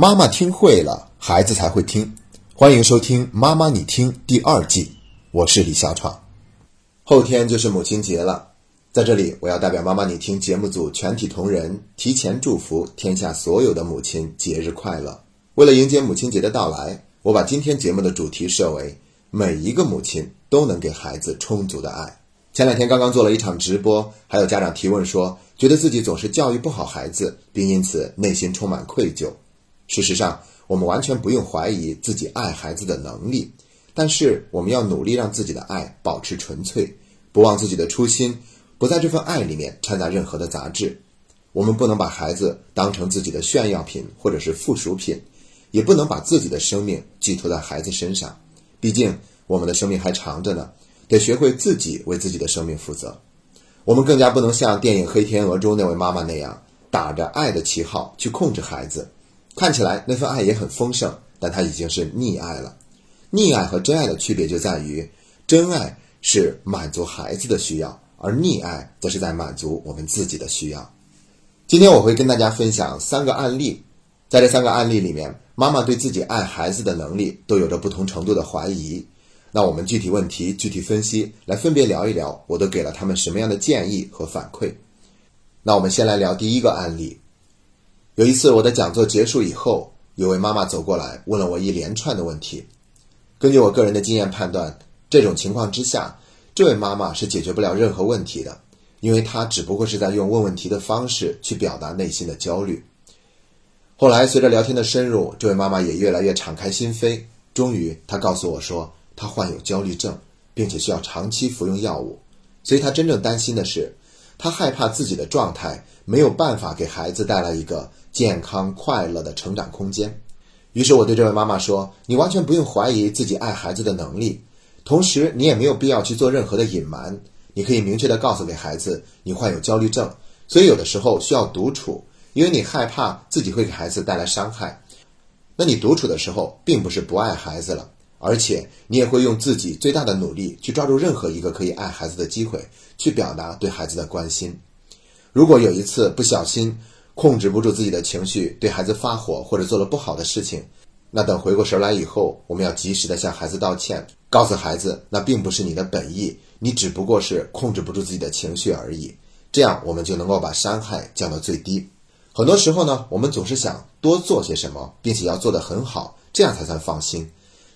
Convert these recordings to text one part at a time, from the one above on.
妈妈听会了，孩子才会听。欢迎收听《妈妈你听》第二季，我是李小闯。后天就是母亲节了，在这里我要代表《妈妈你听》节目组全体同仁，提前祝福天下所有的母亲节日快乐。为了迎接母亲节的到来，我把今天节目的主题设为“每一个母亲都能给孩子充足的爱”。前两天刚刚做了一场直播，还有家长提问说，觉得自己总是教育不好孩子，并因此内心充满愧疚。事实上，我们完全不用怀疑自己爱孩子的能力，但是我们要努力让自己的爱保持纯粹，不忘自己的初心，不在这份爱里面掺杂任何的杂质。我们不能把孩子当成自己的炫耀品或者是附属品，也不能把自己的生命寄托在孩子身上。毕竟我们的生命还长着呢，得学会自己为自己的生命负责。我们更加不能像电影《黑天鹅》中那位妈妈那样，打着爱的旗号去控制孩子。看起来那份爱也很丰盛，但它已经是溺爱了。溺爱和真爱的区别就在于，真爱是满足孩子的需要，而溺爱则是在满足我们自己的需要。今天我会跟大家分享三个案例，在这三个案例里面，妈妈对自己爱孩子的能力都有着不同程度的怀疑。那我们具体问题具体分析，来分别聊一聊，我都给了他们什么样的建议和反馈。那我们先来聊第一个案例。有一次，我的讲座结束以后，有位妈妈走过来问了我一连串的问题。根据我个人的经验判断，这种情况之下，这位妈妈是解决不了任何问题的，因为她只不过是在用问问题的方式去表达内心的焦虑。后来，随着聊天的深入，这位妈妈也越来越敞开心扉。终于，她告诉我说，她患有焦虑症，并且需要长期服用药物。所以，她真正担心的是，她害怕自己的状态没有办法给孩子带来一个。健康快乐的成长空间。于是我对这位妈妈说：“你完全不用怀疑自己爱孩子的能力，同时你也没有必要去做任何的隐瞒。你可以明确的告诉给孩子，你患有焦虑症，所以有的时候需要独处，因为你害怕自己会给孩子带来伤害。那你独处的时候，并不是不爱孩子了，而且你也会用自己最大的努力去抓住任何一个可以爱孩子的机会，去表达对孩子的关心。如果有一次不小心，控制不住自己的情绪，对孩子发火或者做了不好的事情，那等回过神来以后，我们要及时的向孩子道歉，告诉孩子那并不是你的本意，你只不过是控制不住自己的情绪而已。这样我们就能够把伤害降到最低。很多时候呢，我们总是想多做些什么，并且要做得很好，这样才算放心。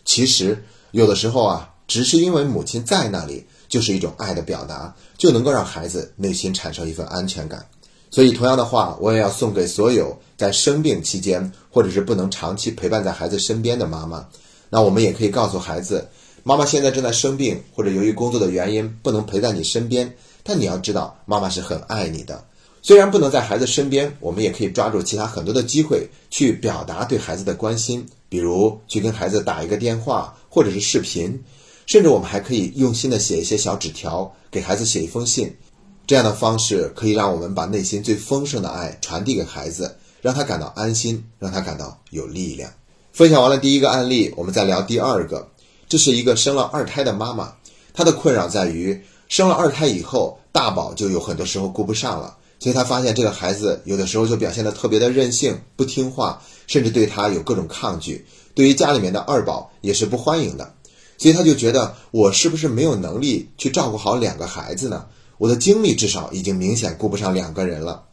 其实有的时候啊，只是因为母亲在那里，就是一种爱的表达，就能够让孩子内心产生一份安全感。所以，同样的话，我也要送给所有在生病期间或者是不能长期陪伴在孩子身边的妈妈。那我们也可以告诉孩子，妈妈现在正在生病，或者由于工作的原因不能陪在你身边。但你要知道，妈妈是很爱你的。虽然不能在孩子身边，我们也可以抓住其他很多的机会去表达对孩子的关心，比如去跟孩子打一个电话，或者是视频，甚至我们还可以用心的写一些小纸条，给孩子写一封信。这样的方式可以让我们把内心最丰盛的爱传递给孩子，让他感到安心，让他感到有力量。分享完了第一个案例，我们再聊第二个。这是一个生了二胎的妈妈，她的困扰在于生了二胎以后，大宝就有很多时候顾不上了，所以她发现这个孩子有的时候就表现得特别的任性、不听话，甚至对他有各种抗拒，对于家里面的二宝也是不欢迎的，所以她就觉得我是不是没有能力去照顾好两个孩子呢？我的精力至少已经明显顾不上两个人了，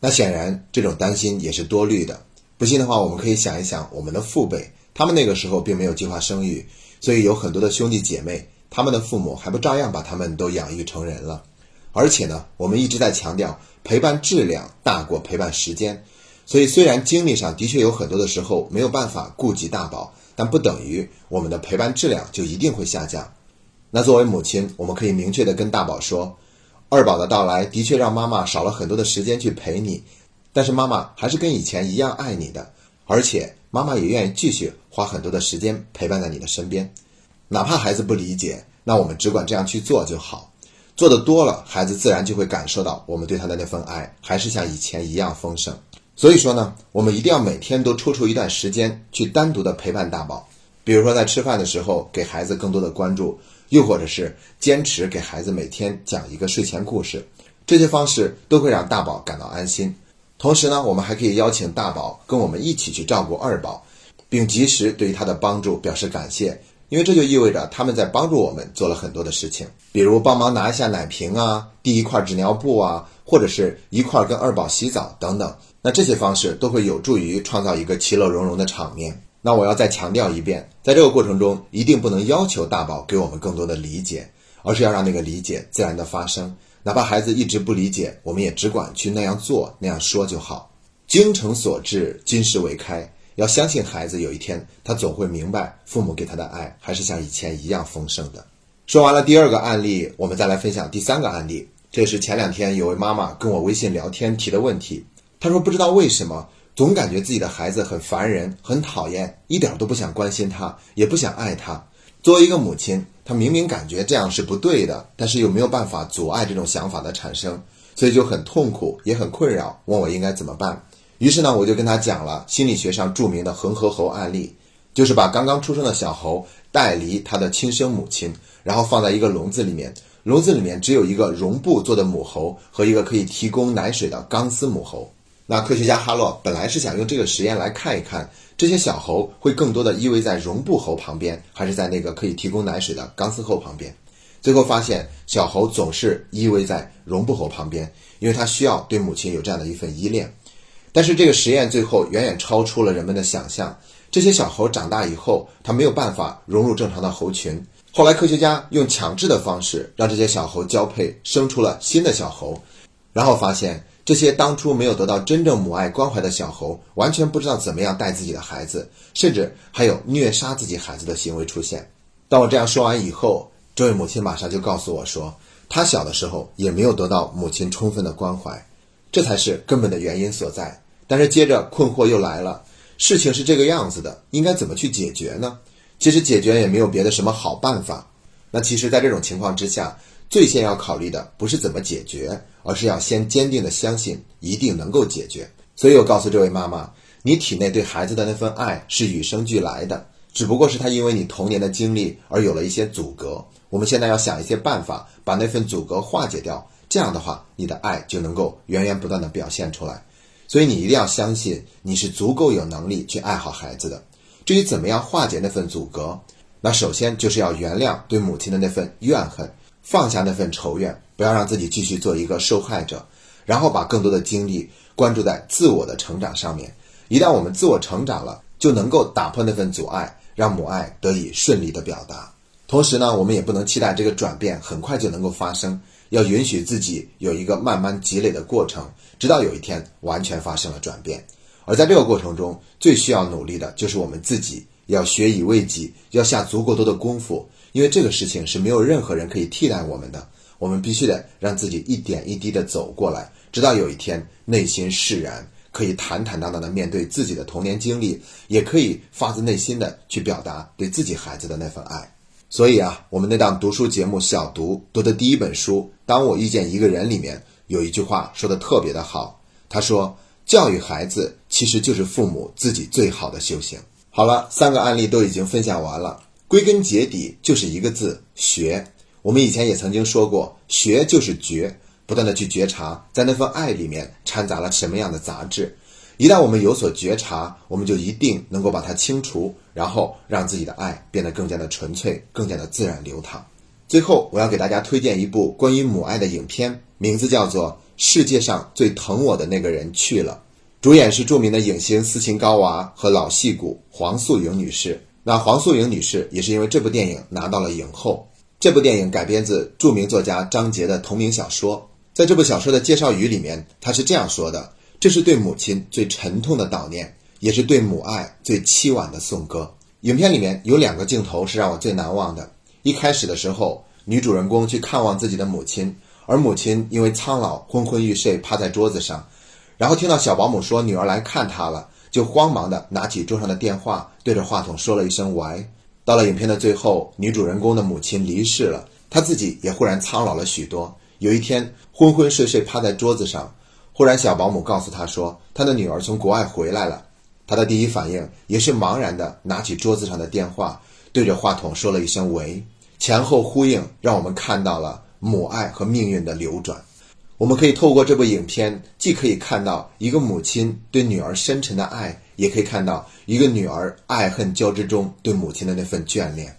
那显然这种担心也是多虑的。不信的话，我们可以想一想我们的父辈，他们那个时候并没有计划生育，所以有很多的兄弟姐妹，他们的父母还不照样把他们都养育成人了。而且呢，我们一直在强调陪伴质量大过陪伴时间，所以虽然精力上的确有很多的时候没有办法顾及大宝，但不等于我们的陪伴质量就一定会下降。那作为母亲，我们可以明确的跟大宝说。二宝的到来的确让妈妈少了很多的时间去陪你，但是妈妈还是跟以前一样爱你的，而且妈妈也愿意继续花很多的时间陪伴在你的身边，哪怕孩子不理解，那我们只管这样去做就好，做的多了，孩子自然就会感受到我们对他的那份爱还是像以前一样丰盛。所以说呢，我们一定要每天都抽出一段时间去单独的陪伴大宝，比如说在吃饭的时候给孩子更多的关注。又或者是坚持给孩子每天讲一个睡前故事，这些方式都会让大宝感到安心。同时呢，我们还可以邀请大宝跟我们一起去照顾二宝，并及时对他的帮助表示感谢，因为这就意味着他们在帮助我们做了很多的事情，比如帮忙拿一下奶瓶啊，递一块纸尿布啊，或者是一块跟二宝洗澡等等。那这些方式都会有助于创造一个其乐融融的场面。那我要再强调一遍，在这个过程中，一定不能要求大宝给我们更多的理解，而是要让那个理解自然的发生。哪怕孩子一直不理解，我们也只管去那样做、那样说就好。精诚所至，金石为开。要相信孩子，有一天他总会明白，父母给他的爱还是像以前一样丰盛的。说完了第二个案例，我们再来分享第三个案例。这是前两天有位妈妈跟我微信聊天提的问题。她说不知道为什么。总感觉自己的孩子很烦人，很讨厌，一点都不想关心他，也不想爱他。作为一个母亲，她明明感觉这样是不对的，但是又没有办法阻碍这种想法的产生，所以就很痛苦，也很困扰，问我应该怎么办。于是呢，我就跟他讲了心理学上著名的恒河猴案例，就是把刚刚出生的小猴带离他的亲生母亲，然后放在一个笼子里面，笼子里面只有一个绒布做的母猴和一个可以提供奶水的钢丝母猴。那科学家哈洛本来是想用这个实验来看一看，这些小猴会更多的依偎在绒布猴旁边，还是在那个可以提供奶水的钢丝猴旁边。最后发现，小猴总是依偎在绒布猴旁边，因为它需要对母亲有这样的一份依恋。但是这个实验最后远远超出了人们的想象。这些小猴长大以后，它没有办法融入正常的猴群。后来科学家用强制的方式让这些小猴交配，生出了新的小猴，然后发现。这些当初没有得到真正母爱关怀的小猴，完全不知道怎么样带自己的孩子，甚至还有虐杀自己孩子的行为出现。当我这样说完以后，这位母亲马上就告诉我说，她小的时候也没有得到母亲充分的关怀，这才是根本的原因所在。但是接着困惑又来了，事情是这个样子的，应该怎么去解决呢？其实解决也没有别的什么好办法。那其实，在这种情况之下，最先要考虑的不是怎么解决。而是要先坚定的相信一定能够解决。所以我告诉这位妈妈，你体内对孩子的那份爱是与生俱来的，只不过是他因为你童年的经历而有了一些阻隔。我们现在要想一些办法，把那份阻隔化解掉。这样的话，你的爱就能够源源不断的表现出来。所以你一定要相信，你是足够有能力去爱好孩子的。至于怎么样化解那份阻隔，那首先就是要原谅对母亲的那份怨恨，放下那份仇怨。不要让自己继续做一个受害者，然后把更多的精力关注在自我的成长上面。一旦我们自我成长了，就能够打破那份阻碍，让母爱得以顺利的表达。同时呢，我们也不能期待这个转变很快就能够发生，要允许自己有一个慢慢积累的过程，直到有一天完全发生了转变。而在这个过程中，最需要努力的就是我们自己，要学以为己，要下足够多的功夫，因为这个事情是没有任何人可以替代我们的。我们必须得让自己一点一滴的走过来，直到有一天内心释然，可以坦坦荡荡的面对自己的童年经历，也可以发自内心的去表达对自己孩子的那份爱。所以啊，我们那档读书节目《小读》读的第一本书《当我遇见一个人》里面有一句话说的特别的好，他说：“教育孩子其实就是父母自己最好的修行。”好了，三个案例都已经分享完了，归根结底就是一个字：学。我们以前也曾经说过，学就是觉，不断的去觉察，在那份爱里面掺杂了什么样的杂质。一旦我们有所觉察，我们就一定能够把它清除，然后让自己的爱变得更加的纯粹，更加的自然流淌。最后，我要给大家推荐一部关于母爱的影片，名字叫做《世界上最疼我的那个人去了》，主演是著名的影星斯琴高娃和老戏骨黄素莹女士。那黄素莹女士也是因为这部电影拿到了影后。这部电影改编自著名作家张杰的同名小说。在这部小说的介绍语里面，他是这样说的：“这是对母亲最沉痛的悼念，也是对母爱最凄婉的颂歌。”影片里面有两个镜头是让我最难忘的。一开始的时候，女主人公去看望自己的母亲，而母亲因为苍老昏昏欲睡，趴在桌子上。然后听到小保姆说女儿来看她了，就慌忙的拿起桌上的电话，对着话筒说了一声“喂”。到了影片的最后，女主人公的母亲离世了，她自己也忽然苍老了许多。有一天，昏昏睡睡趴在桌子上，忽然小保姆告诉她说，她的女儿从国外回来了。她的第一反应也是茫然的拿起桌子上的电话，对着话筒说了一声“喂”，前后呼应，让我们看到了母爱和命运的流转。我们可以透过这部影片，既可以看到一个母亲对女儿深沉的爱，也可以看到一个女儿爱恨交织中对母亲的那份眷恋。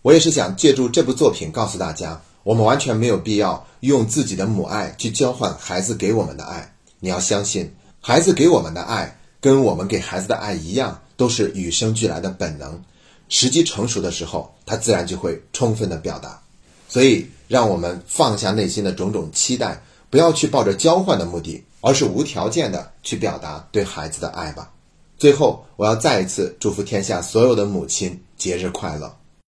我也是想借助这部作品告诉大家，我们完全没有必要用自己的母爱去交换孩子给我们的爱。你要相信，孩子给我们的爱跟我们给孩子的爱一样，都是与生俱来的本能。时机成熟的时候，他自然就会充分的表达。所以，让我们放下内心的种种期待。不要去抱着交换的目的，而是无条件的去表达对孩子的爱吧。最后，我要再一次祝福天下所有的母亲节日快乐。